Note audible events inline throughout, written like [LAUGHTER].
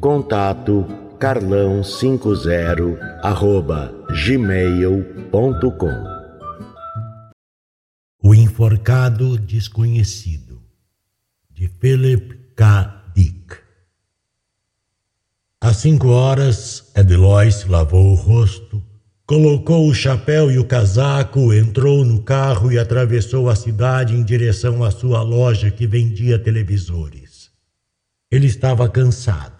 Contato carlão50 arroba gmail.com O Enforcado Desconhecido de Philip K. Dick Às cinco horas, Edelois lavou o rosto, colocou o chapéu e o casaco, entrou no carro e atravessou a cidade em direção à sua loja que vendia televisores. Ele estava cansado.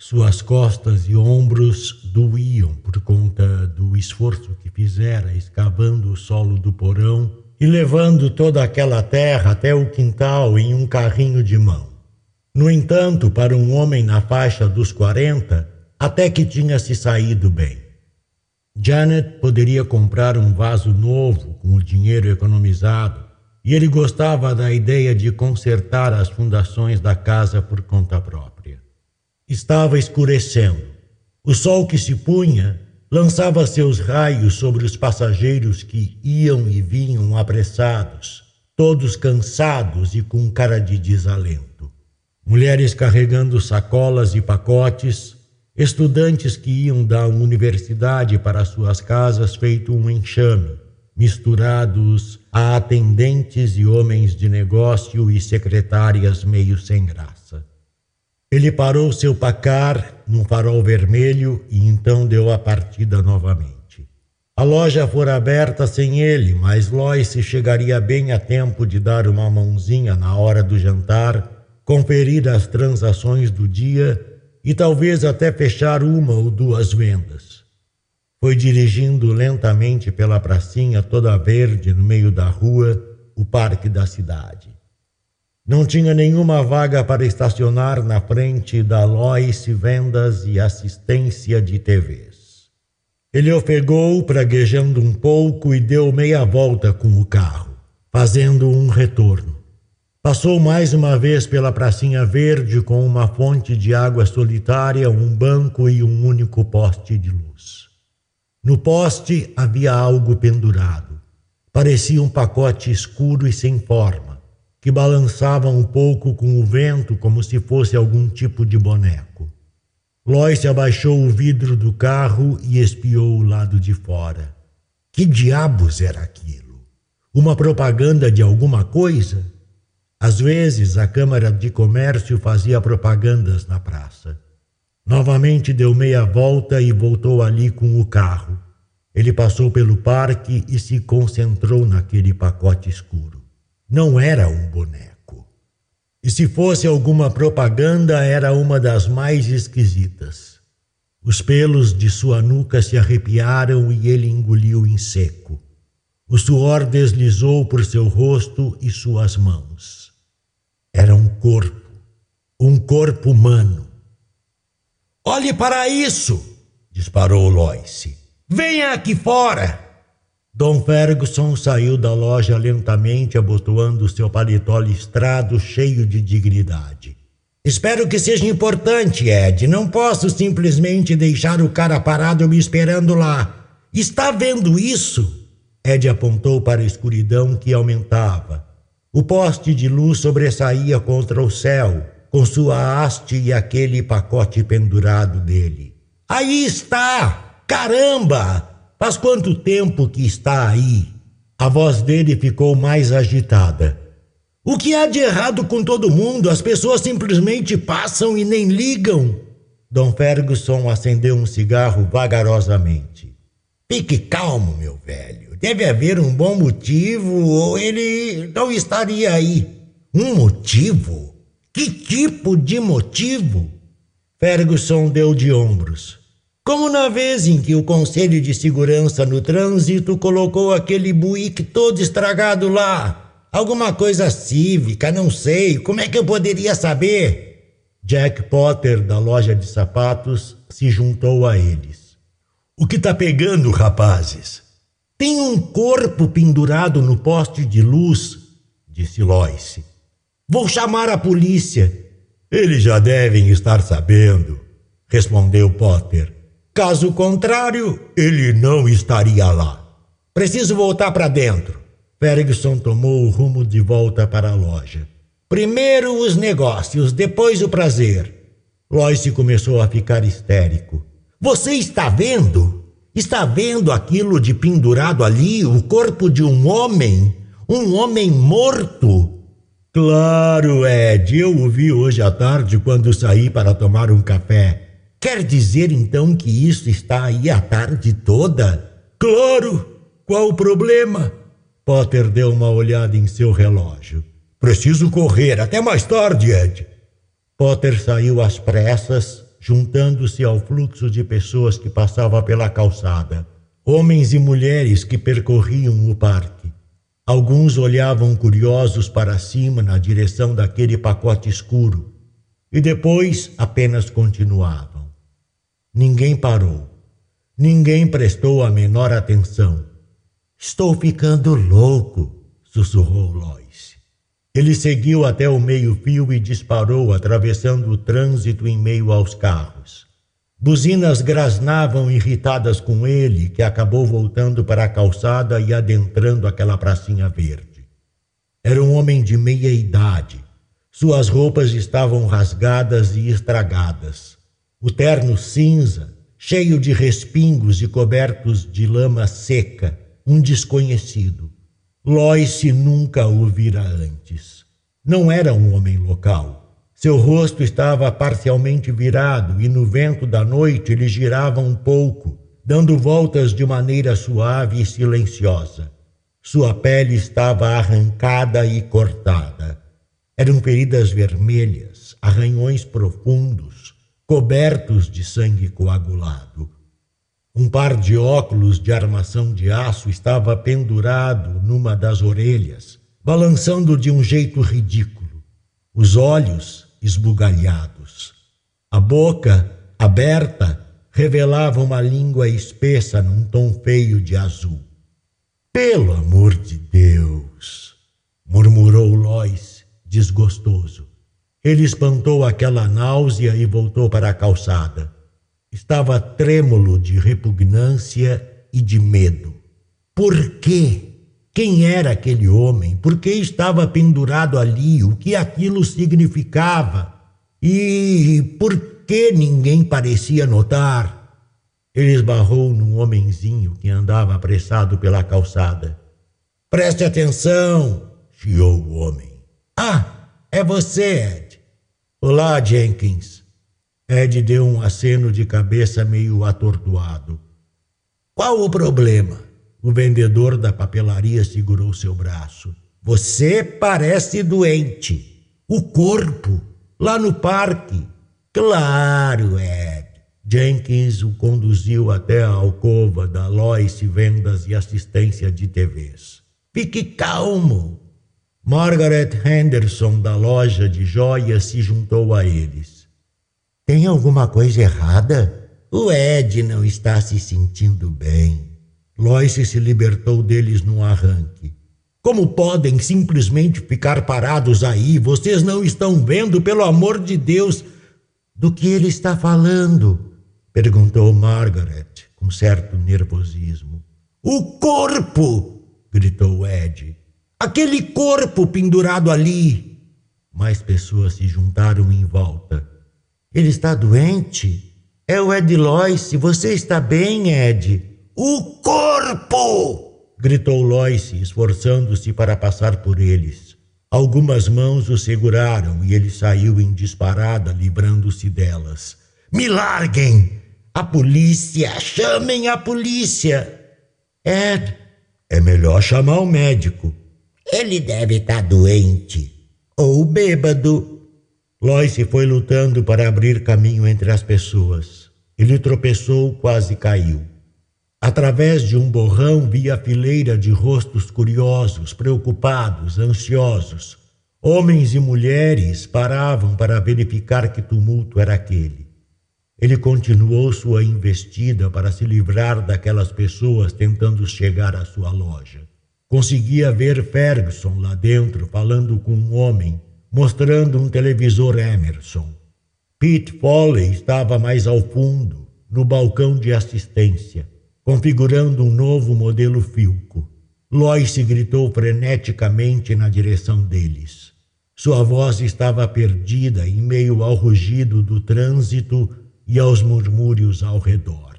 Suas costas e ombros doíam por conta do esforço que fizera escavando o solo do porão e levando toda aquela terra até o quintal em um carrinho de mão. No entanto, para um homem na faixa dos 40, até que tinha se saído bem. Janet poderia comprar um vaso novo com o dinheiro economizado e ele gostava da ideia de consertar as fundações da casa por conta própria. Estava escurecendo. O sol que se punha lançava seus raios sobre os passageiros que iam e vinham apressados, todos cansados e com cara de desalento. Mulheres carregando sacolas e pacotes, estudantes que iam da universidade para suas casas feito um enxame, misturados a atendentes e homens de negócio e secretárias meio sem graça. Ele parou seu pacar num farol vermelho e então deu a partida novamente. A loja fora aberta sem ele, mas Lois chegaria bem a tempo de dar uma mãozinha na hora do jantar, conferir as transações do dia e talvez até fechar uma ou duas vendas. Foi dirigindo lentamente pela pracinha toda verde no meio da rua, o parque da cidade. Não tinha nenhuma vaga para estacionar na frente da Lois Vendas e Assistência de TVs. Ele ofegou, praguejando um pouco, e deu meia volta com o carro, fazendo um retorno. Passou mais uma vez pela pracinha verde com uma fonte de água solitária, um banco e um único poste de luz. No poste havia algo pendurado. Parecia um pacote escuro e sem forma que balançava um pouco com o vento como se fosse algum tipo de boneco. Lois abaixou o vidro do carro e espiou o lado de fora. Que diabos era aquilo? Uma propaganda de alguma coisa? Às vezes a Câmara de Comércio fazia propagandas na praça. Novamente deu meia volta e voltou ali com o carro. Ele passou pelo parque e se concentrou naquele pacote escuro. Não era um boneco. E se fosse alguma propaganda, era uma das mais esquisitas. Os pelos de sua nuca se arrepiaram e ele engoliu em seco. O suor deslizou por seu rosto e suas mãos. Era um corpo, um corpo humano. Olhe para isso! disparou Lois. Venha aqui fora! Dom Ferguson saiu da loja lentamente, abotoando seu paletó listrado, cheio de dignidade. Espero que seja importante, Ed. Não posso simplesmente deixar o cara parado me esperando lá. Está vendo isso? Ed apontou para a escuridão que aumentava. O poste de luz sobressaía contra o céu, com sua haste e aquele pacote pendurado dele. Aí está! Caramba! Faz quanto tempo que está aí? A voz dele ficou mais agitada. O que há de errado com todo mundo? As pessoas simplesmente passam e nem ligam. Dom Ferguson acendeu um cigarro vagarosamente. Fique calmo, meu velho. Deve haver um bom motivo ou ele não estaria aí. Um motivo? Que tipo de motivo? Ferguson deu de ombros. Como na vez em que o Conselho de Segurança no Trânsito colocou aquele buíque todo estragado lá. Alguma coisa cívica, não sei. Como é que eu poderia saber? Jack Potter, da loja de sapatos, se juntou a eles. O que tá pegando, rapazes? Tem um corpo pendurado no poste de luz, disse Lois. Vou chamar a polícia. Eles já devem estar sabendo, respondeu Potter. Caso contrário, ele não estaria lá. Preciso voltar para dentro. Ferguson tomou o rumo de volta para a loja. Primeiro os negócios, depois o prazer. Lois começou a ficar histérico. Você está vendo? Está vendo aquilo de pendurado ali, o corpo de um homem? Um homem morto? Claro, Ed, eu o vi hoje à tarde quando saí para tomar um café. Quer dizer então que isso está aí a tarde toda? Claro! Qual o problema? Potter deu uma olhada em seu relógio. Preciso correr. Até mais tarde, Ed. Potter saiu às pressas, juntando-se ao fluxo de pessoas que passava pela calçada. Homens e mulheres que percorriam o parque. Alguns olhavam curiosos para cima na direção daquele pacote escuro e depois apenas continuavam. Ninguém parou. Ninguém prestou a menor atenção. Estou ficando louco, sussurrou Lois. Ele seguiu até o meio-fio e disparou, atravessando o trânsito em meio aos carros. Buzinas grasnavam irritadas com ele, que acabou voltando para a calçada e adentrando aquela pracinha verde. Era um homem de meia idade. Suas roupas estavam rasgadas e estragadas. O terno cinza, cheio de respingos e cobertos de lama seca, um desconhecido. Lois nunca o vira antes. Não era um homem local. Seu rosto estava parcialmente virado e no vento da noite ele girava um pouco, dando voltas de maneira suave e silenciosa. Sua pele estava arrancada e cortada. Eram feridas vermelhas, arranhões profundos, cobertos de sangue coagulado. Um par de óculos de armação de aço estava pendurado numa das orelhas, balançando de um jeito ridículo. Os olhos esbugalhados. A boca, aberta, revelava uma língua espessa num tom feio de azul. Pelo amor de Deus! murmurou Lois, desgostoso. Ele espantou aquela náusea e voltou para a calçada. Estava trêmulo de repugnância e de medo. Por quê? Quem era aquele homem? Por que estava pendurado ali? O que aquilo significava? E por que ninguém parecia notar? Ele esbarrou num homenzinho que andava apressado pela calçada. Preste atenção, chiou o homem. Ah, é você, Ed. Olá, Jenkins. Ed deu um aceno de cabeça meio atordoado. Qual o problema? O vendedor da papelaria segurou seu braço. Você parece doente. O corpo, lá no parque. Claro, Ed. Jenkins o conduziu até a alcova da Lois Vendas e Assistência de TVs. Fique calmo. Margaret Henderson, da loja de joias, se juntou a eles. Tem alguma coisa errada? O Ed não está se sentindo bem. Lois se libertou deles num arranque. Como podem simplesmente ficar parados aí? Vocês não estão vendo, pelo amor de Deus, do que ele está falando? perguntou Margaret, com certo nervosismo. O corpo! gritou Ed. Aquele corpo pendurado ali! Mais pessoas se juntaram em volta. Ele está doente? É o Ed Lois. Você está bem, Ed? O corpo! gritou Lois, esforçando-se para passar por eles. Algumas mãos o seguraram e ele saiu em disparada, livrando-se delas. Me larguem! A polícia! Chamem a polícia! Ed, É melhor chamar o médico. Ele deve estar tá doente. Ou bêbado. Lois foi lutando para abrir caminho entre as pessoas. Ele tropeçou, quase caiu. Através de um borrão via a fileira de rostos curiosos, preocupados, ansiosos. Homens e mulheres paravam para verificar que tumulto era aquele. Ele continuou sua investida para se livrar daquelas pessoas tentando chegar à sua loja. Conseguia ver Ferguson lá dentro falando com um homem, mostrando um televisor Emerson. Pete Foley estava mais ao fundo, no balcão de assistência configurando um novo modelo Filco. Lois gritou freneticamente na direção deles. Sua voz estava perdida em meio ao rugido do trânsito e aos murmúrios ao redor.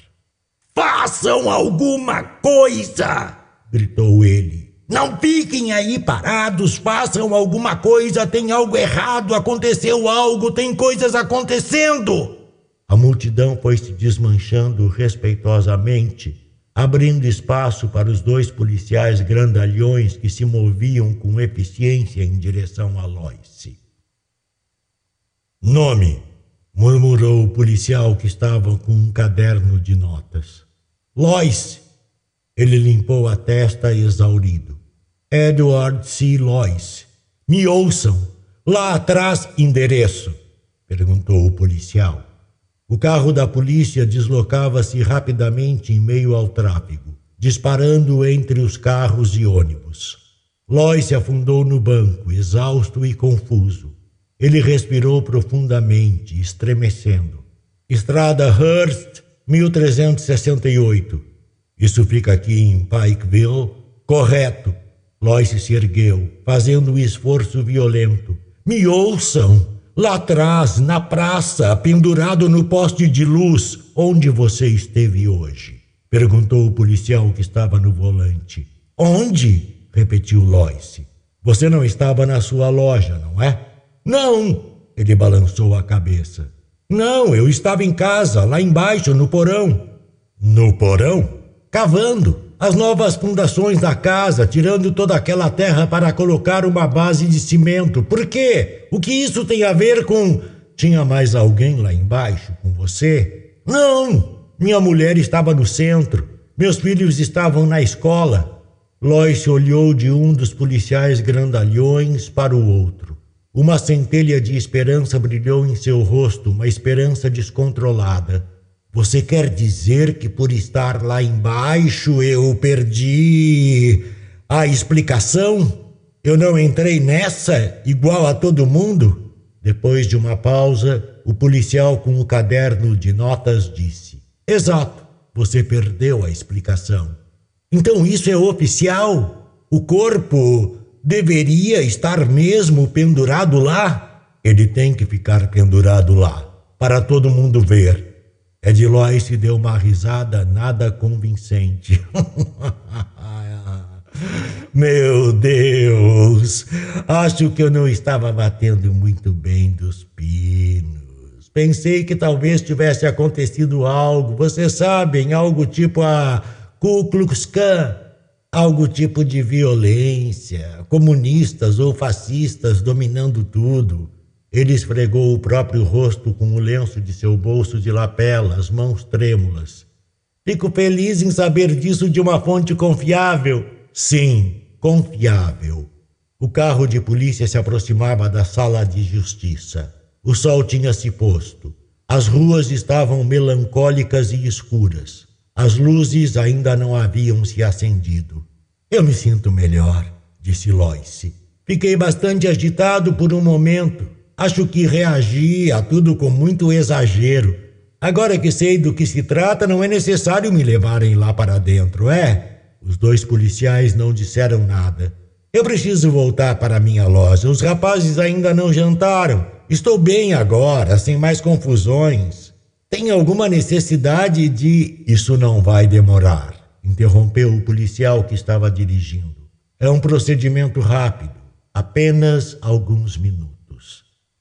Façam alguma coisa! Gritou ele. Não fiquem aí parados, façam alguma coisa, tem algo errado, aconteceu algo, tem coisas acontecendo. A multidão foi se desmanchando respeitosamente, abrindo espaço para os dois policiais grandalhões que se moviam com eficiência em direção a Loice. Nome, murmurou o policial que estava com um caderno de notas. Lois! Ele limpou a testa exaurido. Edward C. Lois. Me ouçam. Lá atrás, endereço? perguntou o policial. O carro da polícia deslocava-se rapidamente em meio ao tráfego, disparando entre os carros e ônibus. Lois se afundou no banco, exausto e confuso. Ele respirou profundamente, estremecendo. Estrada Hearst, 1368. Isso fica aqui em Pikeville? Correto. Lois se ergueu, fazendo um esforço violento. Me ouçam! Lá atrás, na praça, pendurado no poste de luz, onde você esteve hoje? Perguntou o policial que estava no volante. Onde? repetiu Lois. Você não estava na sua loja, não é? Não! Ele balançou a cabeça. Não, eu estava em casa, lá embaixo, no porão. No porão? Cavando as novas fundações da casa, tirando toda aquela terra para colocar uma base de cimento. Por quê? O que isso tem a ver com. Tinha mais alguém lá embaixo com você? Não! Minha mulher estava no centro. Meus filhos estavam na escola. Lois olhou de um dos policiais grandalhões para o outro. Uma centelha de esperança brilhou em seu rosto, uma esperança descontrolada. Você quer dizer que por estar lá embaixo eu perdi a explicação? Eu não entrei nessa igual a todo mundo? Depois de uma pausa, o policial com o caderno de notas disse: Exato, você perdeu a explicação. Então isso é oficial? O corpo deveria estar mesmo pendurado lá? Ele tem que ficar pendurado lá, para todo mundo ver Ed Lois deu uma risada nada convincente. [LAUGHS] Meu Deus, acho que eu não estava batendo muito bem dos pinos. Pensei que talvez tivesse acontecido algo, vocês sabem, algo tipo a Ku Klux Klan, algo tipo de violência, comunistas ou fascistas dominando tudo. Ele esfregou o próprio rosto com o lenço de seu bolso de lapela, as mãos trêmulas. Fico feliz em saber disso de uma fonte confiável. Sim, confiável. O carro de polícia se aproximava da sala de justiça. O sol tinha se posto. As ruas estavam melancólicas e escuras. As luzes ainda não haviam se acendido. Eu me sinto melhor, disse Lois. Fiquei bastante agitado por um momento Acho que reagi a tudo com muito exagero. Agora que sei do que se trata, não é necessário me levarem lá para dentro, é? Os dois policiais não disseram nada. Eu preciso voltar para minha loja. Os rapazes ainda não jantaram. Estou bem agora, sem mais confusões. Tem alguma necessidade de. Isso não vai demorar, interrompeu o policial que estava dirigindo. É um procedimento rápido, apenas alguns minutos.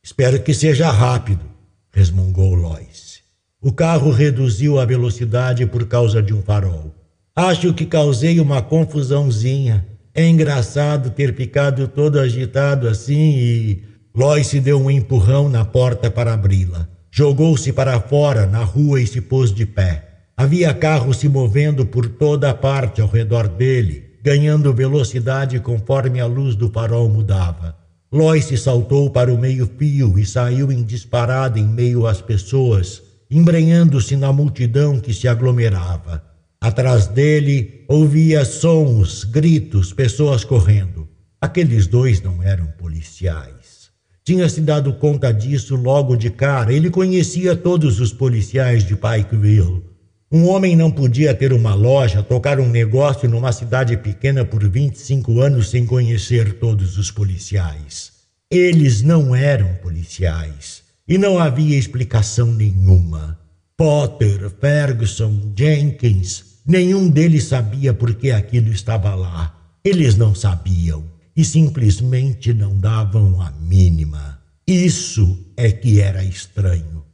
Espero que seja rápido, resmungou Lois. O carro reduziu a velocidade por causa de um farol. Acho que causei uma confusãozinha. É engraçado ter ficado todo agitado assim e. Lois deu um empurrão na porta para abri-la. Jogou-se para fora na rua e se pôs de pé. Havia carros se movendo por toda a parte ao redor dele, ganhando velocidade conforme a luz do farol mudava. Lois saltou para o meio-fio e saiu em disparada em meio às pessoas, embrenhando-se na multidão que se aglomerava. Atrás dele ouvia sons, gritos, pessoas correndo. Aqueles dois não eram policiais. Tinha se dado conta disso logo de cara. Ele conhecia todos os policiais de Pikeville. Um homem não podia ter uma loja, tocar um negócio numa cidade pequena por 25 anos sem conhecer todos os policiais. Eles não eram policiais e não havia explicação nenhuma. Potter, Ferguson, Jenkins, Nenhum deles sabia por que aquilo estava lá. Eles não sabiam e simplesmente não davam a mínima. Isso é que era estranho.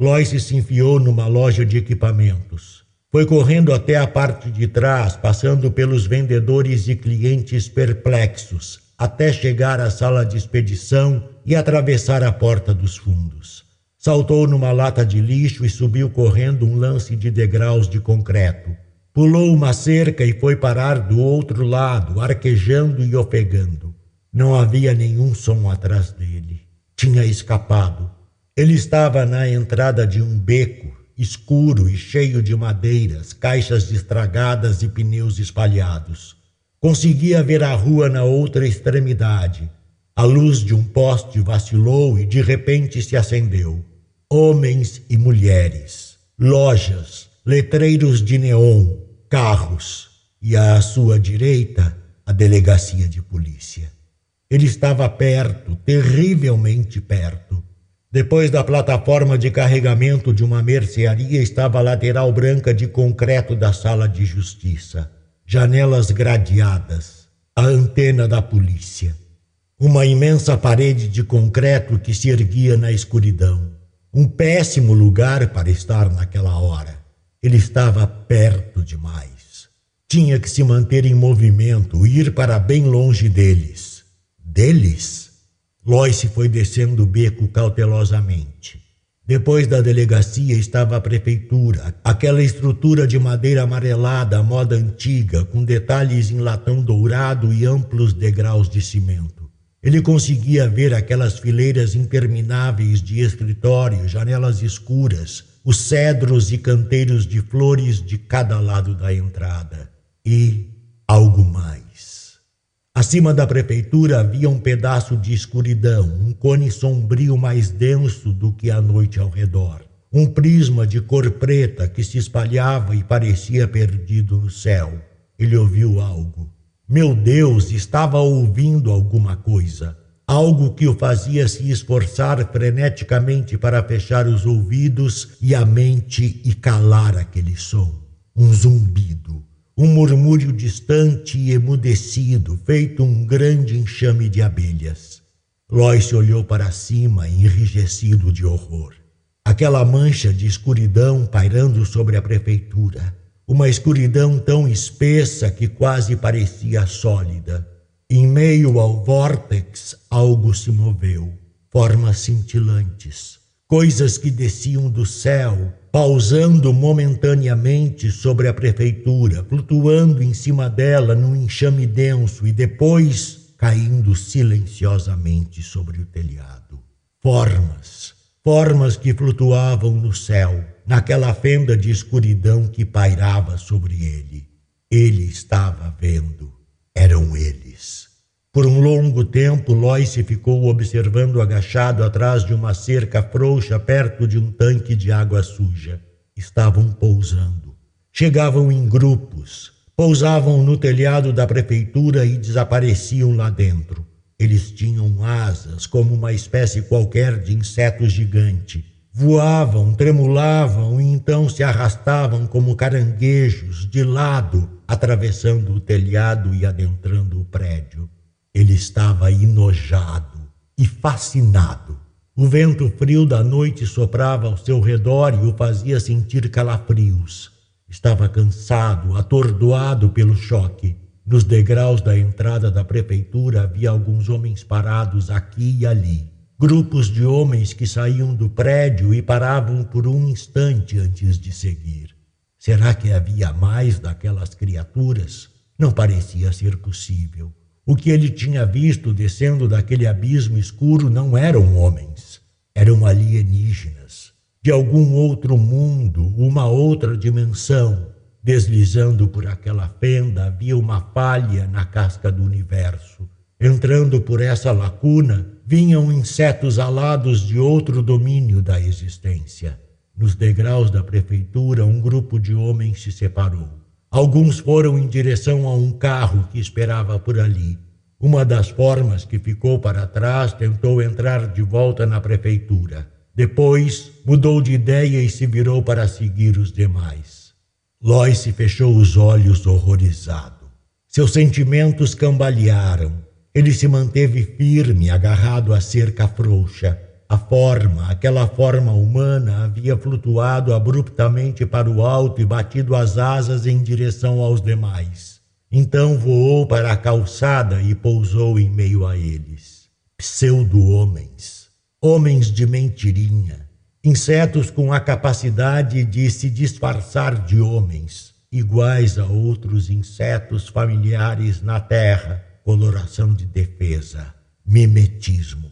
Lois se enfiou numa loja de equipamentos. Foi correndo até a parte de trás, passando pelos vendedores e clientes perplexos, até chegar à sala de expedição e atravessar a porta dos fundos. Saltou numa lata de lixo e subiu correndo um lance de degraus de concreto. Pulou uma cerca e foi parar do outro lado, arquejando e ofegando. Não havia nenhum som atrás dele. Tinha escapado. Ele estava na entrada de um beco, escuro e cheio de madeiras, caixas estragadas e pneus espalhados. Conseguia ver a rua na outra extremidade. A luz de um poste vacilou e de repente se acendeu. Homens e mulheres, lojas, letreiros de neon, carros e à sua direita a delegacia de polícia. Ele estava perto, terrivelmente perto. Depois da plataforma de carregamento de uma mercearia estava a lateral branca de concreto da sala de justiça. Janelas gradeadas, a antena da polícia. Uma imensa parede de concreto que se erguia na escuridão. Um péssimo lugar para estar naquela hora. Ele estava perto demais. Tinha que se manter em movimento, ir para bem longe deles. Deles? Lois foi descendo o beco cautelosamente. Depois da delegacia estava a prefeitura, aquela estrutura de madeira amarelada à moda antiga, com detalhes em latão dourado e amplos degraus de cimento. Ele conseguia ver aquelas fileiras intermináveis de escritórios, janelas escuras, os cedros e canteiros de flores de cada lado da entrada. E algo mais. Acima da prefeitura havia um pedaço de escuridão, um cone sombrio mais denso do que a noite ao redor. Um prisma de cor preta que se espalhava e parecia perdido no céu. Ele ouviu algo. Meu Deus, estava ouvindo alguma coisa algo que o fazia se esforçar freneticamente para fechar os ouvidos e a mente e calar aquele som. Um zumbido, um murmúrio distante e emudecido, feito um grande enxame de abelhas. Lois olhou para cima, enrijecido de horror. Aquela mancha de escuridão pairando sobre a prefeitura. Uma escuridão tão espessa que quase parecia sólida em meio ao vórtex, algo se moveu, formas cintilantes, coisas que desciam do céu, pausando momentaneamente sobre a prefeitura, flutuando em cima dela num enxame denso e depois caindo silenciosamente sobre o telhado. Formas, formas que flutuavam no céu, naquela fenda de escuridão que pairava sobre ele. Ele estava vendo. Eram eles. Por um longo tempo, Lois ficou observando agachado atrás de uma cerca frouxa perto de um tanque de água suja. Estavam pousando. Chegavam em grupos, pousavam no telhado da prefeitura e desapareciam lá dentro. Eles tinham asas, como uma espécie qualquer de inseto gigante. Voavam, tremulavam e então se arrastavam como caranguejos, de lado, atravessando o telhado e adentrando o prédio. Ele estava enojado e fascinado. O vento frio da noite soprava ao seu redor e o fazia sentir calafrios. Estava cansado, atordoado pelo choque. Nos degraus da entrada da prefeitura havia alguns homens parados aqui e ali. Grupos de homens que saíam do prédio e paravam por um instante antes de seguir. Será que havia mais daquelas criaturas? Não parecia ser possível. O que ele tinha visto descendo daquele abismo escuro não eram homens, eram alienígenas, de algum outro mundo, uma outra dimensão. Deslizando por aquela fenda havia uma falha na casca do universo. Entrando por essa lacuna, vinham insetos alados de outro domínio da existência. Nos degraus da prefeitura, um grupo de homens se separou. Alguns foram em direção a um carro que esperava por ali. Uma das formas que ficou para trás tentou entrar de volta na prefeitura. Depois mudou de ideia e se virou para seguir os demais. Lois fechou os olhos horrorizado. Seus sentimentos cambalearam. Ele se manteve firme, agarrado à cerca frouxa. A forma, aquela forma humana, havia flutuado abruptamente para o alto e batido as asas em direção aos demais. Então voou para a calçada e pousou em meio a eles. Pseudo-homens, homens de mentirinha, insetos com a capacidade de se disfarçar de homens, iguais a outros insetos familiares na Terra, coloração de defesa, mimetismo.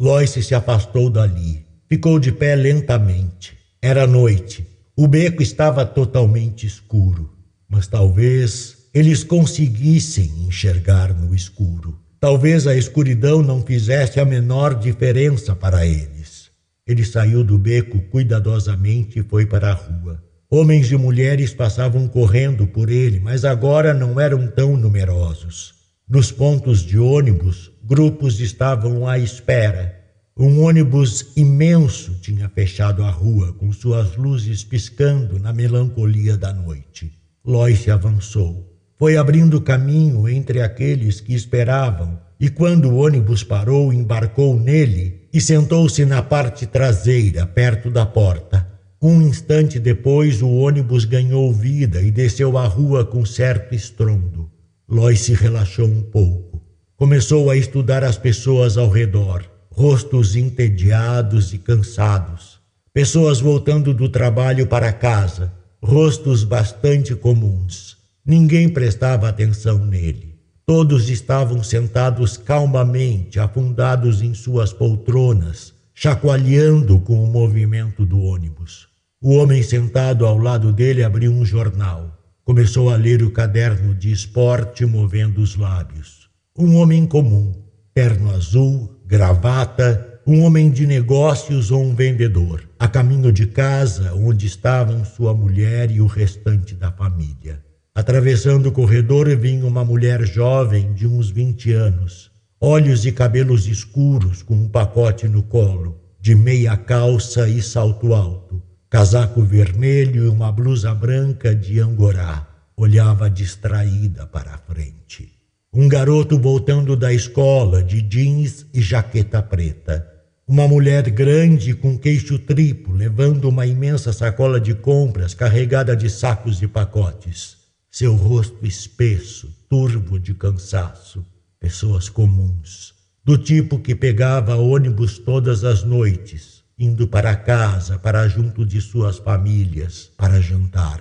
Lois se afastou dali. Ficou de pé lentamente. Era noite. O beco estava totalmente escuro. Mas talvez eles conseguissem enxergar no escuro. Talvez a escuridão não fizesse a menor diferença para eles. Ele saiu do beco cuidadosamente e foi para a rua. Homens e mulheres passavam correndo por ele, mas agora não eram tão numerosos. Nos pontos de ônibus, grupos estavam à espera. Um ônibus imenso tinha fechado a rua, com suas luzes piscando na melancolia da noite. Lois avançou. Foi abrindo caminho entre aqueles que esperavam, e quando o ônibus parou, embarcou nele e sentou-se na parte traseira, perto da porta. Um instante depois, o ônibus ganhou vida e desceu a rua com certo estrondo. Lois se relaxou um pouco. Começou a estudar as pessoas ao redor, rostos entediados e cansados, pessoas voltando do trabalho para casa, rostos bastante comuns. Ninguém prestava atenção nele. Todos estavam sentados calmamente, afundados em suas poltronas, chacoalhando com o movimento do ônibus. O homem sentado ao lado dele abriu um jornal. Começou a ler o caderno de esporte, movendo os lábios. Um homem comum, terno azul, gravata, um homem de negócios ou um vendedor, a caminho de casa onde estavam sua mulher e o restante da família. Atravessando o corredor vinha uma mulher jovem de uns vinte anos, olhos e cabelos escuros com um pacote no colo, de meia calça e salto alto casaco vermelho e uma blusa branca de angorá. Olhava distraída para a frente. Um garoto voltando da escola de jeans e jaqueta preta. Uma mulher grande com queixo triplo, levando uma imensa sacola de compras carregada de sacos e pacotes. Seu rosto espesso, turvo de cansaço. Pessoas comuns, do tipo que pegava ônibus todas as noites, indo para casa, para junto de suas famílias, para jantar,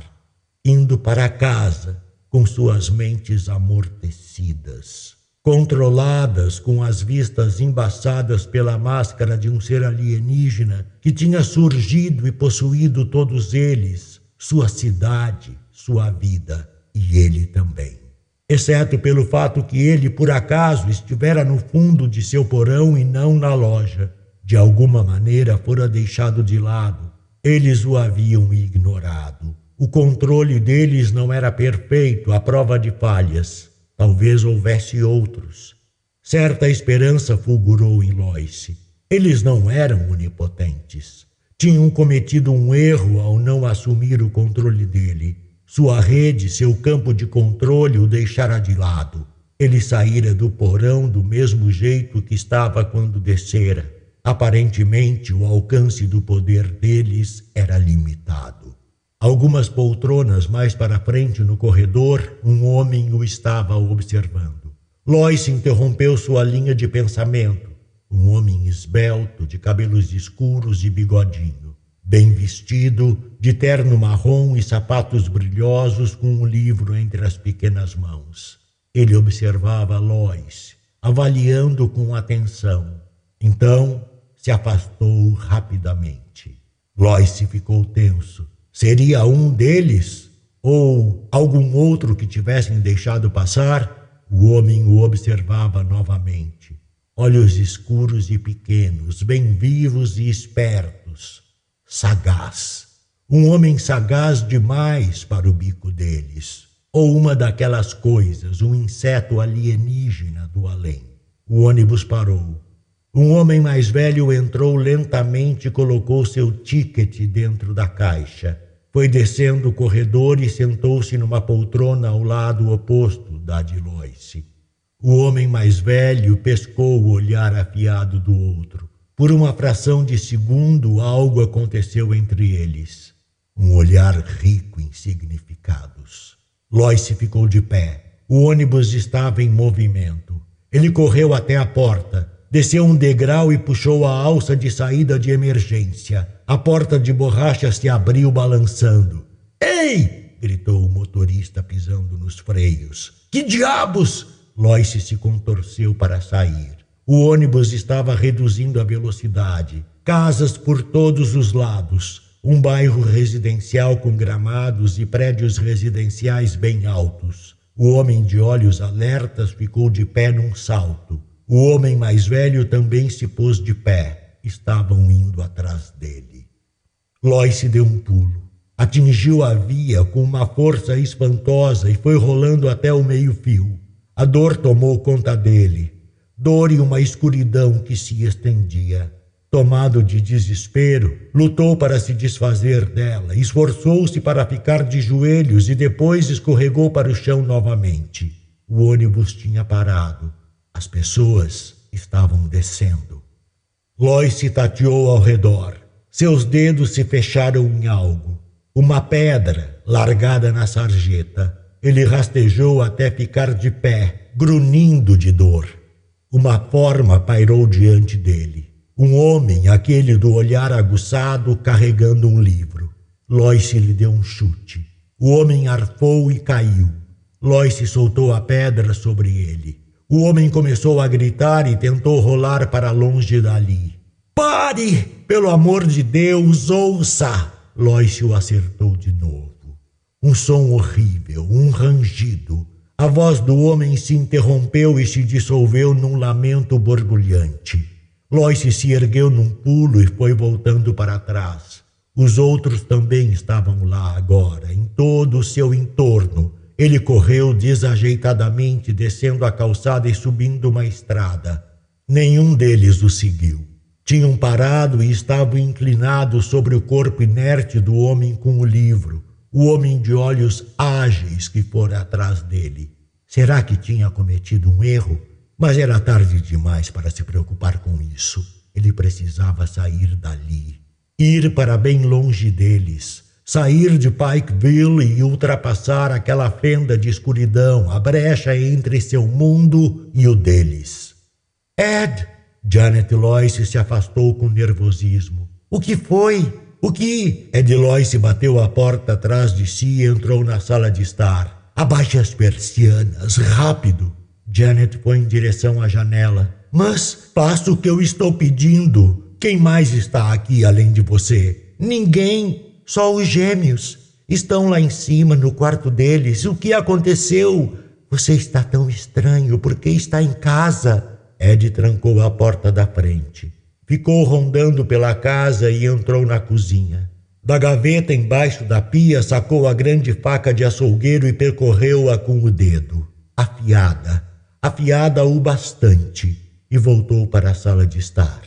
indo para casa com suas mentes amortecidas, controladas com as vistas embaçadas pela máscara de um ser alienígena que tinha surgido e possuído todos eles, sua cidade, sua vida e ele também. Exceto pelo fato que ele, por acaso, estivera no fundo de seu porão e não na loja de alguma maneira fora deixado de lado. Eles o haviam ignorado. O controle deles não era perfeito, à prova de falhas. Talvez houvesse outros. Certa esperança fulgurou em Lois. Eles não eram onipotentes. Tinham cometido um erro ao não assumir o controle dele. Sua rede, seu campo de controle o deixara de lado. Ele saíra do porão do mesmo jeito que estava quando descera Aparentemente, o alcance do poder deles era limitado. Algumas poltronas mais para frente no corredor, um homem o estava observando. Lois interrompeu sua linha de pensamento. Um homem esbelto, de cabelos escuros e bigodinho, bem vestido, de terno marrom e sapatos brilhosos, com um livro entre as pequenas mãos. Ele observava Lois, avaliando com atenção. Então se afastou rapidamente. Lois ficou tenso. Seria um deles? Ou algum outro que tivessem deixado passar? O homem o observava novamente. Olhos escuros e pequenos, bem vivos e espertos. Sagaz. Um homem sagaz demais para o bico deles. Ou uma daquelas coisas, um inseto alienígena do além. O ônibus parou. Um homem mais velho entrou lentamente e colocou seu ticket dentro da caixa. Foi descendo o corredor e sentou-se numa poltrona ao lado oposto da de Loice. O homem mais velho pescou o olhar afiado do outro. Por uma fração de segundo, algo aconteceu entre eles. Um olhar rico em significados. Loice ficou de pé. O ônibus estava em movimento. Ele correu até a porta, desceu um degrau e puxou a alça de saída de emergência. A porta de borracha se abriu balançando. Ei! gritou o motorista pisando nos freios. Que diabos! Lois se contorceu para sair. O ônibus estava reduzindo a velocidade. Casas por todos os lados. Um bairro residencial com gramados e prédios residenciais bem altos. O homem de olhos alertas ficou de pé num salto. O homem mais velho também se pôs de pé. Estavam indo atrás dele. Lois deu um pulo. Atingiu a via com uma força espantosa e foi rolando até o meio-fio. A dor tomou conta dele. Dor e uma escuridão que se estendia. Tomado de desespero, lutou para se desfazer dela, esforçou-se para ficar de joelhos e depois escorregou para o chão novamente. O ônibus tinha parado. As pessoas estavam descendo. Lois se tateou ao redor. Seus dedos se fecharam em algo. Uma pedra largada na sarjeta. Ele rastejou até ficar de pé, grunhindo de dor. Uma forma pairou diante dele. Um homem, aquele do olhar aguçado, carregando um livro. Lois lhe deu um chute. O homem arfou e caiu. Lois soltou a pedra sobre ele. O homem começou a gritar e tentou rolar para longe dali. Pare! Pelo amor de Deus, ouça! Lois o acertou de novo. Um som horrível, um rangido. A voz do homem se interrompeu e se dissolveu num lamento borbulhante. Lois se ergueu num pulo e foi voltando para trás. Os outros também estavam lá agora, em todo o seu entorno. Ele correu desajeitadamente, descendo a calçada e subindo uma estrada. Nenhum deles o seguiu. Tinham parado e estavam inclinados sobre o corpo inerte do homem com o livro, o homem de olhos ágeis que fora atrás dele. Será que tinha cometido um erro? Mas era tarde demais para se preocupar com isso. Ele precisava sair dali, ir para bem longe deles, sair de Pikeville e ultrapassar aquela fenda de escuridão, a brecha entre seu mundo e o deles. Ed! Janet Loyce se afastou com nervosismo. O que foi? O que? Ed Loyce bateu a porta atrás de si e entrou na sala de estar. Abaixe as persianas, rápido. Janet foi em direção à janela. Mas faça o que eu estou pedindo. Quem mais está aqui além de você? Ninguém, só os gêmeos. Estão lá em cima, no quarto deles. O que aconteceu? Você está tão estranho porque está em casa. Ed trancou a porta da frente. Ficou rondando pela casa e entrou na cozinha. Da gaveta embaixo da pia sacou a grande faca de açougueiro e percorreu-a com o dedo. Afiada, afiada o bastante, e voltou para a sala de estar.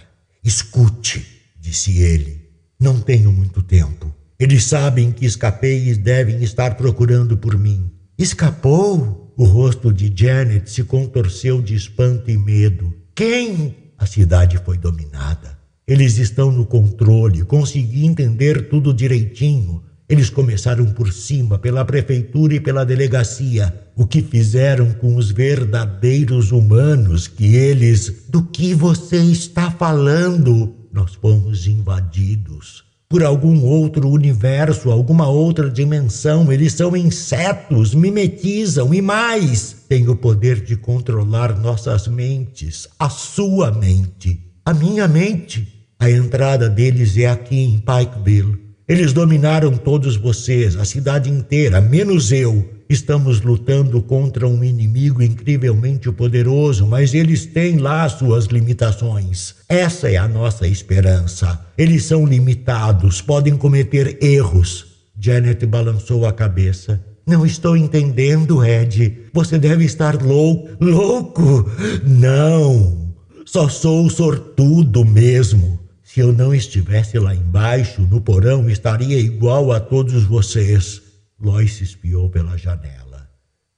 Escute, disse ele. Não tenho muito tempo. Eles sabem que escapei e devem estar procurando por mim. Escapou? O rosto de Janet se contorceu de espanto e medo. Quem? A cidade foi dominada. Eles estão no controle, consegui entender tudo direitinho. Eles começaram por cima, pela prefeitura e pela delegacia. O que fizeram com os verdadeiros humanos que eles. Do que você está falando? Nós fomos invadidos por algum outro universo, alguma outra dimensão. Eles são insetos, mimetizam e mais, têm o poder de controlar nossas mentes, a sua mente, a minha mente. A entrada deles é aqui em Pikeville. Eles dominaram todos vocês, a cidade inteira, menos eu. Estamos lutando contra um inimigo incrivelmente poderoso, mas eles têm lá suas limitações. Essa é a nossa esperança. Eles são limitados, podem cometer erros. Janet balançou a cabeça. Não estou entendendo, Ed. Você deve estar louco. Louco? Não. Só sou sortudo mesmo. Se eu não estivesse lá embaixo, no porão, estaria igual a todos vocês. Lois espiou pela janela.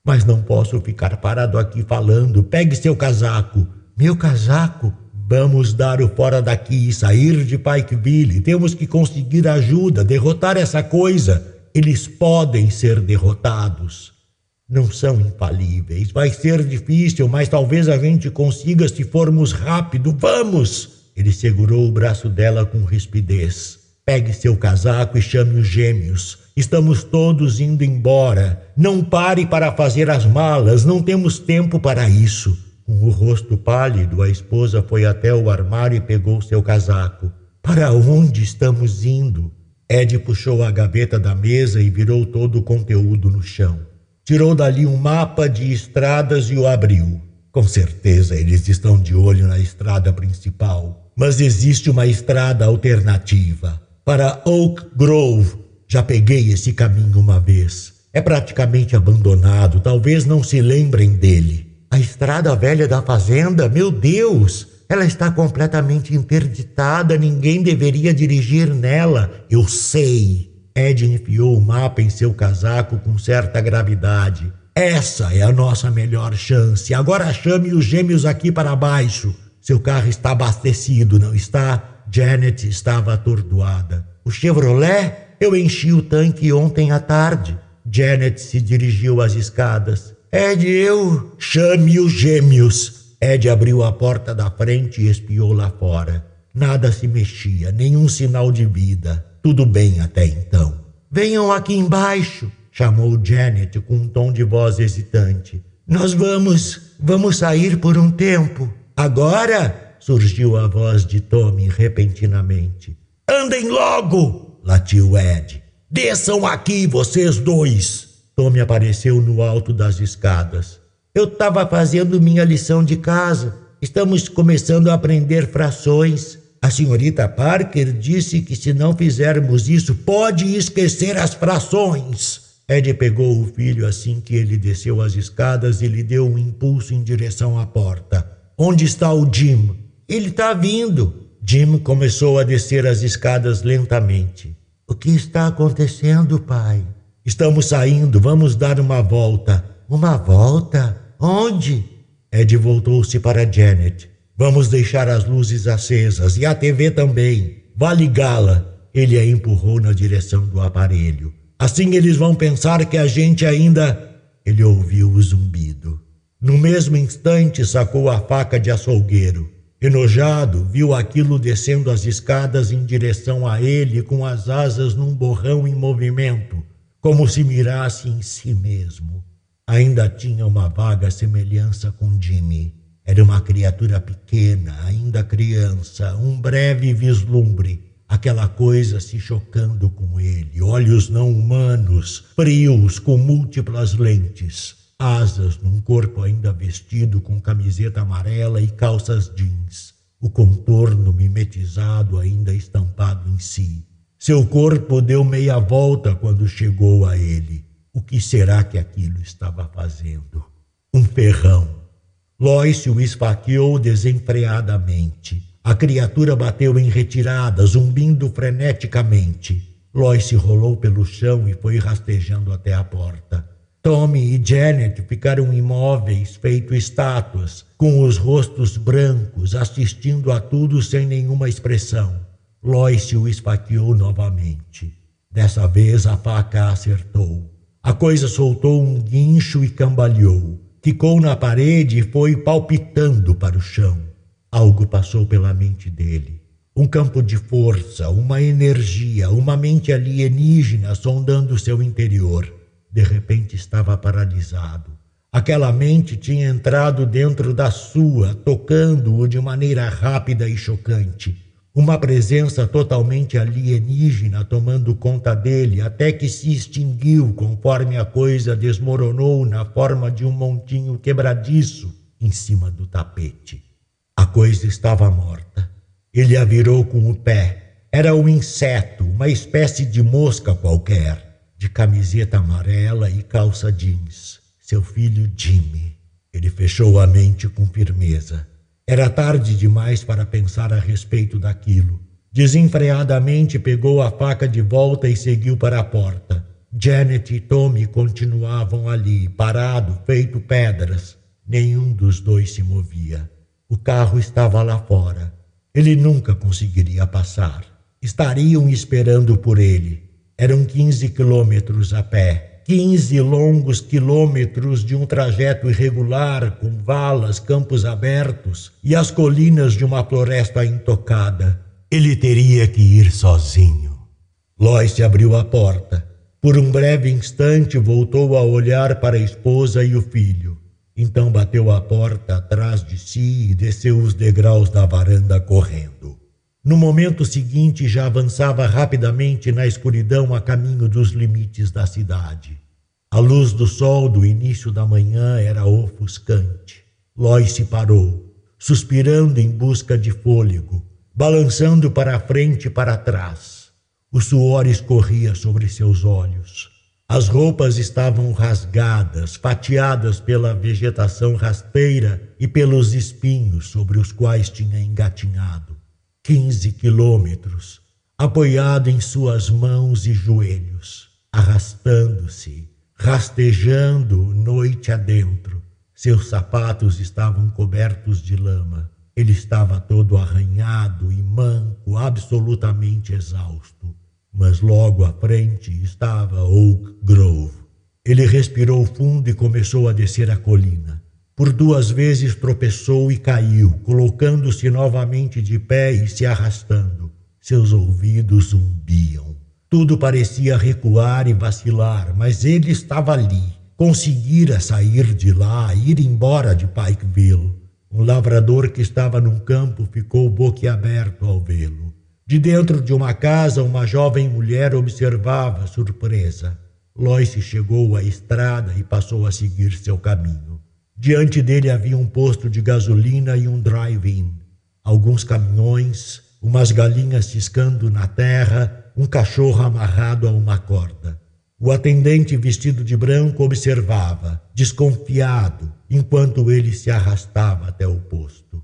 Mas não posso ficar parado aqui falando. Pegue seu casaco. Meu casaco? Vamos dar o fora daqui e sair de Pikeville. Temos que conseguir ajuda, derrotar essa coisa. Eles podem ser derrotados. Não são infalíveis. Vai ser difícil, mas talvez a gente consiga se formos rápido. Vamos! Ele segurou o braço dela com rispidez. Pegue seu casaco e chame os gêmeos. Estamos todos indo embora. Não pare para fazer as malas, não temos tempo para isso. Com o rosto pálido, a esposa foi até o armário e pegou seu casaco. Para onde estamos indo? Ed puxou a gaveta da mesa e virou todo o conteúdo no chão. Tirou dali um mapa de estradas e o abriu. Com certeza eles estão de olho na estrada principal, mas existe uma estrada alternativa para Oak Grove, já peguei esse caminho uma vez. É praticamente abandonado, talvez não se lembrem dele. A estrada velha da fazenda, meu Deus! Ela está completamente interditada, ninguém deveria dirigir nela. Eu sei. Ed enfiou o mapa em seu casaco com certa gravidade. Essa é a nossa melhor chance. Agora chame os gêmeos aqui para baixo. Seu carro está abastecido, não está? Janet estava atordoada. O Chevrolet eu enchi o tanque ontem à tarde. Janet se dirigiu às escadas. Ed, eu. Chame os gêmeos. Ed abriu a porta da frente e espiou lá fora. Nada se mexia, nenhum sinal de vida. Tudo bem até então. Venham aqui embaixo, chamou Janet com um tom de voz hesitante. Nós vamos, vamos sair por um tempo. Agora? Surgiu a voz de Tommy repentinamente. Andem logo! latiu Ed. Desçam aqui, vocês dois! Tommy apareceu no alto das escadas. Eu estava fazendo minha lição de casa. Estamos começando a aprender frações. A senhorita Parker disse que se não fizermos isso, pode esquecer as frações. Ed pegou o filho assim que ele desceu as escadas e lhe deu um impulso em direção à porta. Onde está o Jim? Ele está vindo. Jim começou a descer as escadas lentamente. O que está acontecendo, pai? Estamos saindo, vamos dar uma volta. Uma volta? Onde? Ed voltou-se para Janet. Vamos deixar as luzes acesas e a TV também. Vá ligá-la. Ele a empurrou na direção do aparelho. Assim eles vão pensar que a gente ainda. Ele ouviu o zumbido. No mesmo instante, sacou a faca de açougueiro. Enojado, viu aquilo descendo as escadas em direção a ele com as asas num borrão em movimento, como se mirasse em si mesmo. Ainda tinha uma vaga semelhança com Jimmy. Era uma criatura pequena, ainda criança, um breve vislumbre. Aquela coisa se chocando com ele, olhos não humanos, frios com múltiplas lentes asas num corpo ainda vestido com camiseta amarela e calças jeans, o contorno mimetizado ainda estampado em si. Seu corpo deu meia volta quando chegou a ele. O que será que aquilo estava fazendo? Um ferrão. Lois o esfaqueou desenfreadamente. A criatura bateu em retirada, zumbindo freneticamente. Lois rolou pelo chão e foi rastejando até a porta. Tommy e Janet ficaram imóveis, feito estátuas, com os rostos brancos, assistindo a tudo sem nenhuma expressão. Lois o esfaqueou novamente. Dessa vez a faca acertou. A coisa soltou um guincho e cambaleou. Ficou na parede e foi palpitando para o chão. Algo passou pela mente dele. Um campo de força, uma energia, uma mente alienígena sondando seu interior. De repente estava paralisado. Aquela mente tinha entrado dentro da sua, tocando-o de maneira rápida e chocante. Uma presença totalmente alienígena tomando conta dele até que se extinguiu conforme a coisa desmoronou na forma de um montinho quebradiço em cima do tapete. A coisa estava morta. Ele a virou com o pé. Era um inseto, uma espécie de mosca qualquer, de camiseta amarela e calça jeans. Seu filho Jimmy. Ele fechou a mente com firmeza. Era tarde demais para pensar a respeito daquilo. Desenfreadamente pegou a faca de volta e seguiu para a porta. Janet e Tommy continuavam ali, parado, feito pedras. Nenhum dos dois se movia. O carro estava lá fora. Ele nunca conseguiria passar. Estariam esperando por ele. Eram 15 quilômetros a pé. 15 longos quilômetros de um trajeto irregular, com valas, campos abertos e as colinas de uma floresta intocada. Ele teria que ir sozinho. Lois abriu a porta. Por um breve instante voltou a olhar para a esposa e o filho. Então bateu a porta atrás de si e desceu os degraus da varanda correndo. No momento seguinte, já avançava rapidamente na escuridão a caminho dos limites da cidade. A luz do sol do início da manhã era ofuscante. Lois se parou, suspirando em busca de fôlego, balançando para frente e para trás. O suor escorria sobre seus olhos. As roupas estavam rasgadas, fatiadas pela vegetação rasteira e pelos espinhos sobre os quais tinha engatinhado. Quinze quilômetros, apoiado em suas mãos e joelhos, arrastando-se, rastejando noite adentro. Seus sapatos estavam cobertos de lama. Ele estava todo arranhado e manco, absolutamente exausto. Mas logo à frente estava Oak Grove. Ele respirou fundo e começou a descer a colina. Por duas vezes tropeçou e caiu, colocando-se novamente de pé e se arrastando. Seus ouvidos zumbiam. Tudo parecia recuar e vacilar, mas ele estava ali. Conseguira sair de lá, ir embora de Pikeville. Um lavrador que estava num campo ficou boquiaberto ao vê-lo. De dentro de uma casa, uma jovem mulher observava, surpresa. Lois chegou à estrada e passou a seguir seu caminho. Diante dele havia um posto de gasolina e um drive-in. Alguns caminhões, umas galinhas ciscando na terra, um cachorro amarrado a uma corda. O atendente vestido de branco observava, desconfiado, enquanto ele se arrastava até o posto.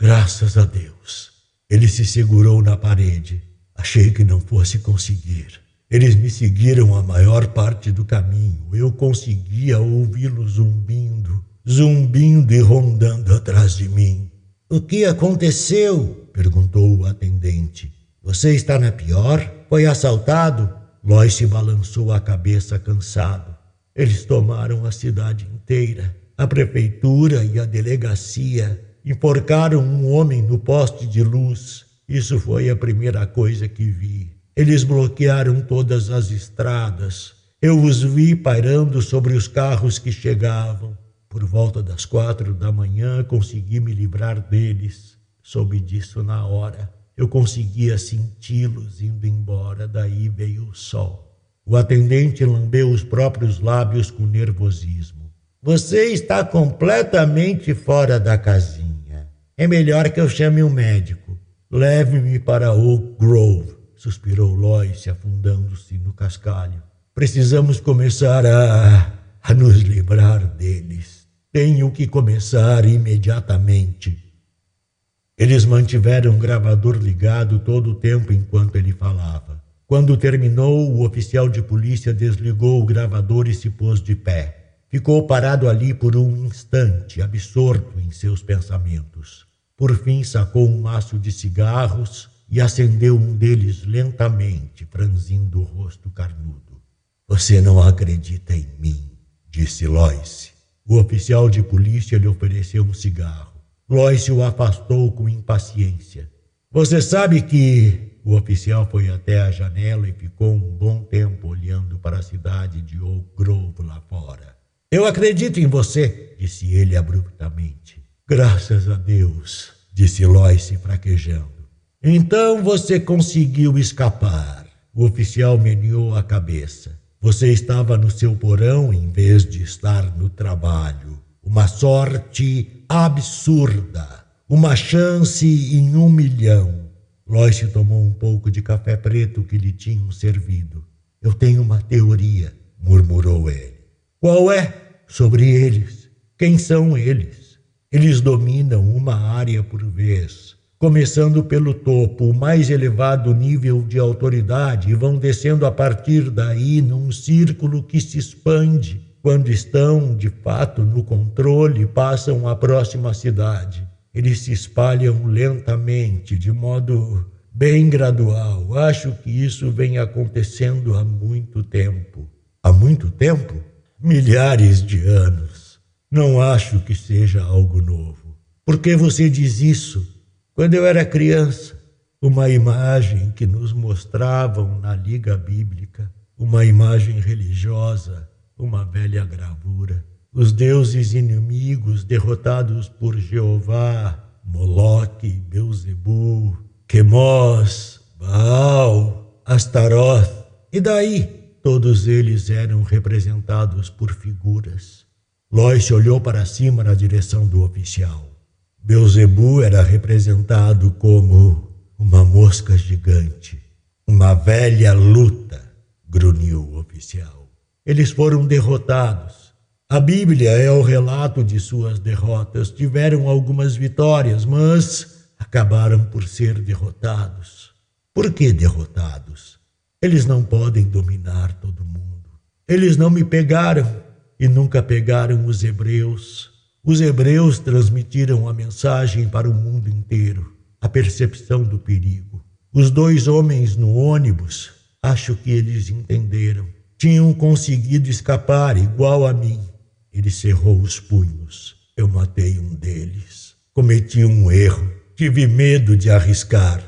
Graças a Deus. Ele se segurou na parede. Achei que não fosse conseguir. Eles me seguiram a maior parte do caminho. Eu conseguia ouvi-los zumbindo zumbindo e rondando atrás de mim. O que aconteceu? perguntou o atendente. Você está na pior? Foi assaltado? Lois se balançou a cabeça cansado. Eles tomaram a cidade inteira. A prefeitura e a delegacia enforcaram um homem no poste de luz. Isso foi a primeira coisa que vi. Eles bloquearam todas as estradas. Eu os vi pairando sobre os carros que chegavam. Por volta das quatro da manhã consegui me livrar deles. Soube disso na hora. Eu conseguia senti-los indo embora, daí veio o sol. O atendente lambeu os próprios lábios com nervosismo. Você está completamente fora da casinha. É melhor que eu chame um médico. Leve-me para Oak Grove, suspirou Lois, afundando-se no cascalho. Precisamos começar a, a nos livrar deles. Tenho que começar imediatamente. Eles mantiveram o gravador ligado todo o tempo enquanto ele falava. Quando terminou, o oficial de polícia desligou o gravador e se pôs de pé. Ficou parado ali por um instante, absorto em seus pensamentos. Por fim, sacou um maço de cigarros, e acendeu um deles lentamente, franzindo o rosto carnudo. Você não acredita em mim, disse Lois. O oficial de polícia lhe ofereceu um cigarro. Lois o afastou com impaciência. Você sabe que o oficial foi até a janela e ficou um bom tempo olhando para a cidade de Oak Grove lá fora. Eu acredito em você, disse ele abruptamente. Graças a Deus, disse Lois fraquejando. Então você conseguiu escapar. O oficial meneou a cabeça. Você estava no seu porão em vez de estar no trabalho. Uma sorte absurda. Uma chance em um milhão. Lois tomou um pouco de café preto que lhe tinham servido. Eu tenho uma teoria, murmurou ele. Qual é? Sobre eles. Quem são eles? Eles dominam uma área por vez começando pelo topo, o mais elevado nível de autoridade, e vão descendo a partir daí num círculo que se expande. Quando estão, de fato, no controle, passam à próxima cidade. Eles se espalham lentamente, de modo bem gradual. Acho que isso vem acontecendo há muito tempo. Há muito tempo? Milhares de anos. Não acho que seja algo novo. Por que você diz isso? Quando eu era criança, uma imagem que nos mostravam na Liga Bíblica, uma imagem religiosa, uma velha gravura. Os deuses inimigos derrotados por Jeová, Moloque, Beuzebu, Quemos, Baal, Astaroth. E daí? Todos eles eram representados por figuras. Lois olhou para cima na direção do oficial. Beuzebu era representado como uma mosca gigante. Uma velha luta, grunhiu o oficial. Eles foram derrotados. A Bíblia é o relato de suas derrotas. Tiveram algumas vitórias, mas acabaram por ser derrotados. Por que derrotados? Eles não podem dominar todo mundo. Eles não me pegaram e nunca pegaram os hebreus. Os hebreus transmitiram a mensagem para o mundo inteiro, a percepção do perigo. Os dois homens no ônibus, acho que eles entenderam. Tinham conseguido escapar igual a mim. Ele cerrou os punhos. Eu matei um deles. Cometi um erro. Tive medo de arriscar.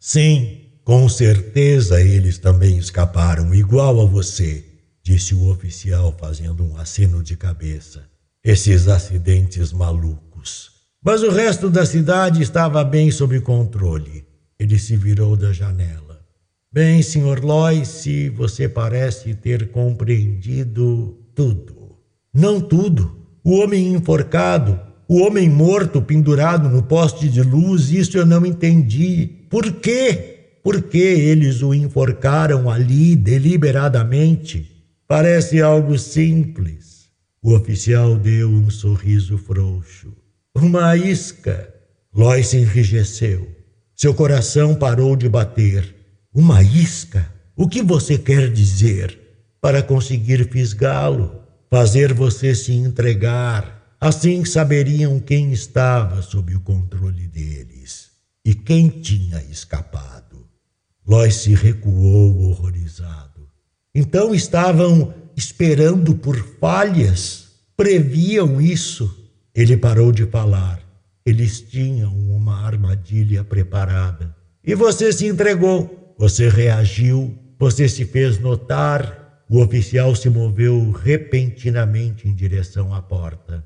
Sim, com certeza eles também escaparam, igual a você, disse o oficial fazendo um aceno de cabeça esses acidentes malucos. Mas o resto da cidade estava bem sob controle. Ele se virou da janela. Bem, Sr. Loyce, você parece ter compreendido tudo. Não tudo. O homem enforcado, o homem morto pendurado no poste de luz, isso eu não entendi. Por quê? Por que eles o enforcaram ali deliberadamente? Parece algo simples. O oficial deu um sorriso frouxo. Uma isca. Lois se enrijeceu. Seu coração parou de bater. Uma isca? O que você quer dizer? Para conseguir fisgá-lo, fazer você se entregar. Assim saberiam quem estava sob o controle deles e quem tinha escapado. Lois se recuou horrorizado. Então estavam esperando por falhas, previam isso. Ele parou de falar. Eles tinham uma armadilha preparada. E você se entregou, você reagiu, você se fez notar. O oficial se moveu repentinamente em direção à porta.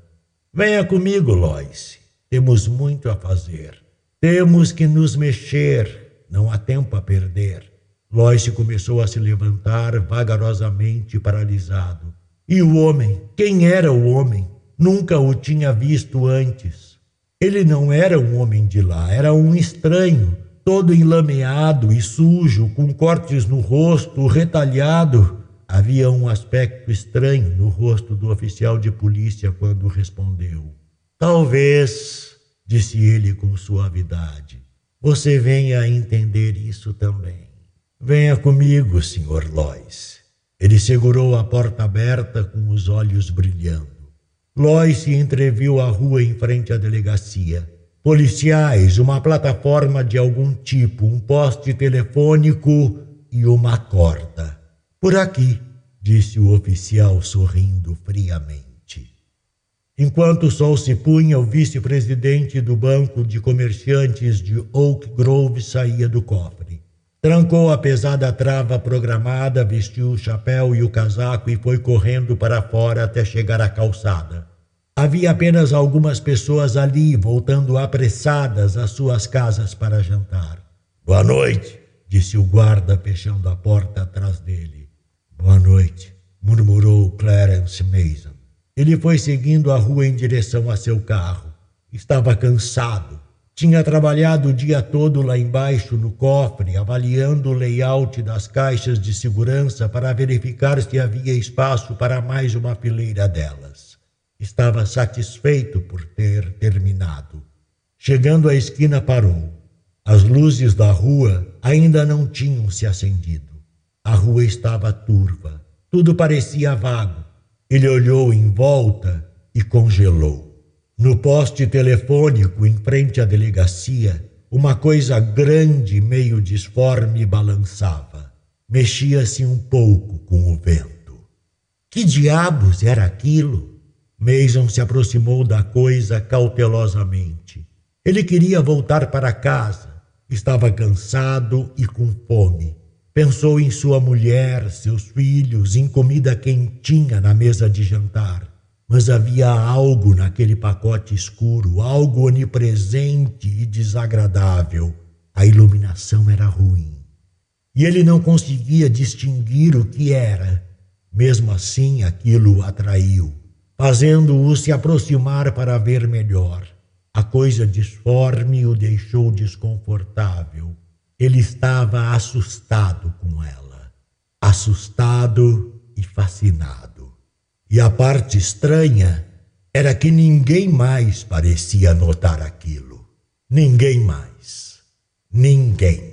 Venha comigo, Lois. Temos muito a fazer. Temos que nos mexer. Não há tempo a perder. Lois começou a se levantar vagarosamente paralisado. E o homem? Quem era o homem? Nunca o tinha visto antes. Ele não era um homem de lá, era um estranho, todo enlameado e sujo, com cortes no rosto, retalhado. Havia um aspecto estranho no rosto do oficial de polícia quando respondeu. Talvez, disse ele com suavidade, você venha a entender isso também. Venha comigo, Sr. Lois. Ele segurou a porta aberta com os olhos brilhando. Lois se entreviu a rua em frente à delegacia. policiais, uma plataforma de algum tipo, um poste telefônico e uma corda. Por aqui, disse o oficial sorrindo friamente. Enquanto o sol se punha, o vice-presidente do Banco de Comerciantes de Oak Grove saía do cofre. Trancou a pesada trava programada, vestiu o chapéu e o casaco e foi correndo para fora até chegar à calçada. Havia apenas algumas pessoas ali, voltando apressadas às suas casas para jantar. Boa noite, disse o guarda, fechando a porta atrás dele. Boa noite, murmurou Clarence Mason. Ele foi seguindo a rua em direção a seu carro. Estava cansado tinha trabalhado o dia todo lá embaixo no cofre, avaliando o layout das caixas de segurança para verificar se havia espaço para mais uma fileira delas. Estava satisfeito por ter terminado. Chegando à esquina, parou. As luzes da rua ainda não tinham se acendido. A rua estava turva. Tudo parecia vago. Ele olhou em volta e congelou. No poste telefônico em frente à delegacia, uma coisa grande, meio disforme, balançava. Mexia-se um pouco com o vento. Que diabos era aquilo? Mason se aproximou da coisa cautelosamente. Ele queria voltar para casa. Estava cansado e com fome. Pensou em sua mulher, seus filhos, em comida quentinha na mesa de jantar. Mas havia algo naquele pacote escuro, algo onipresente e desagradável. A iluminação era ruim. E ele não conseguia distinguir o que era. Mesmo assim, aquilo o atraiu, fazendo-o se aproximar para ver melhor. A coisa disforme o deixou desconfortável. Ele estava assustado com ela, assustado e fascinado. E a parte estranha era que ninguém mais parecia notar aquilo. Ninguém mais. Ninguém.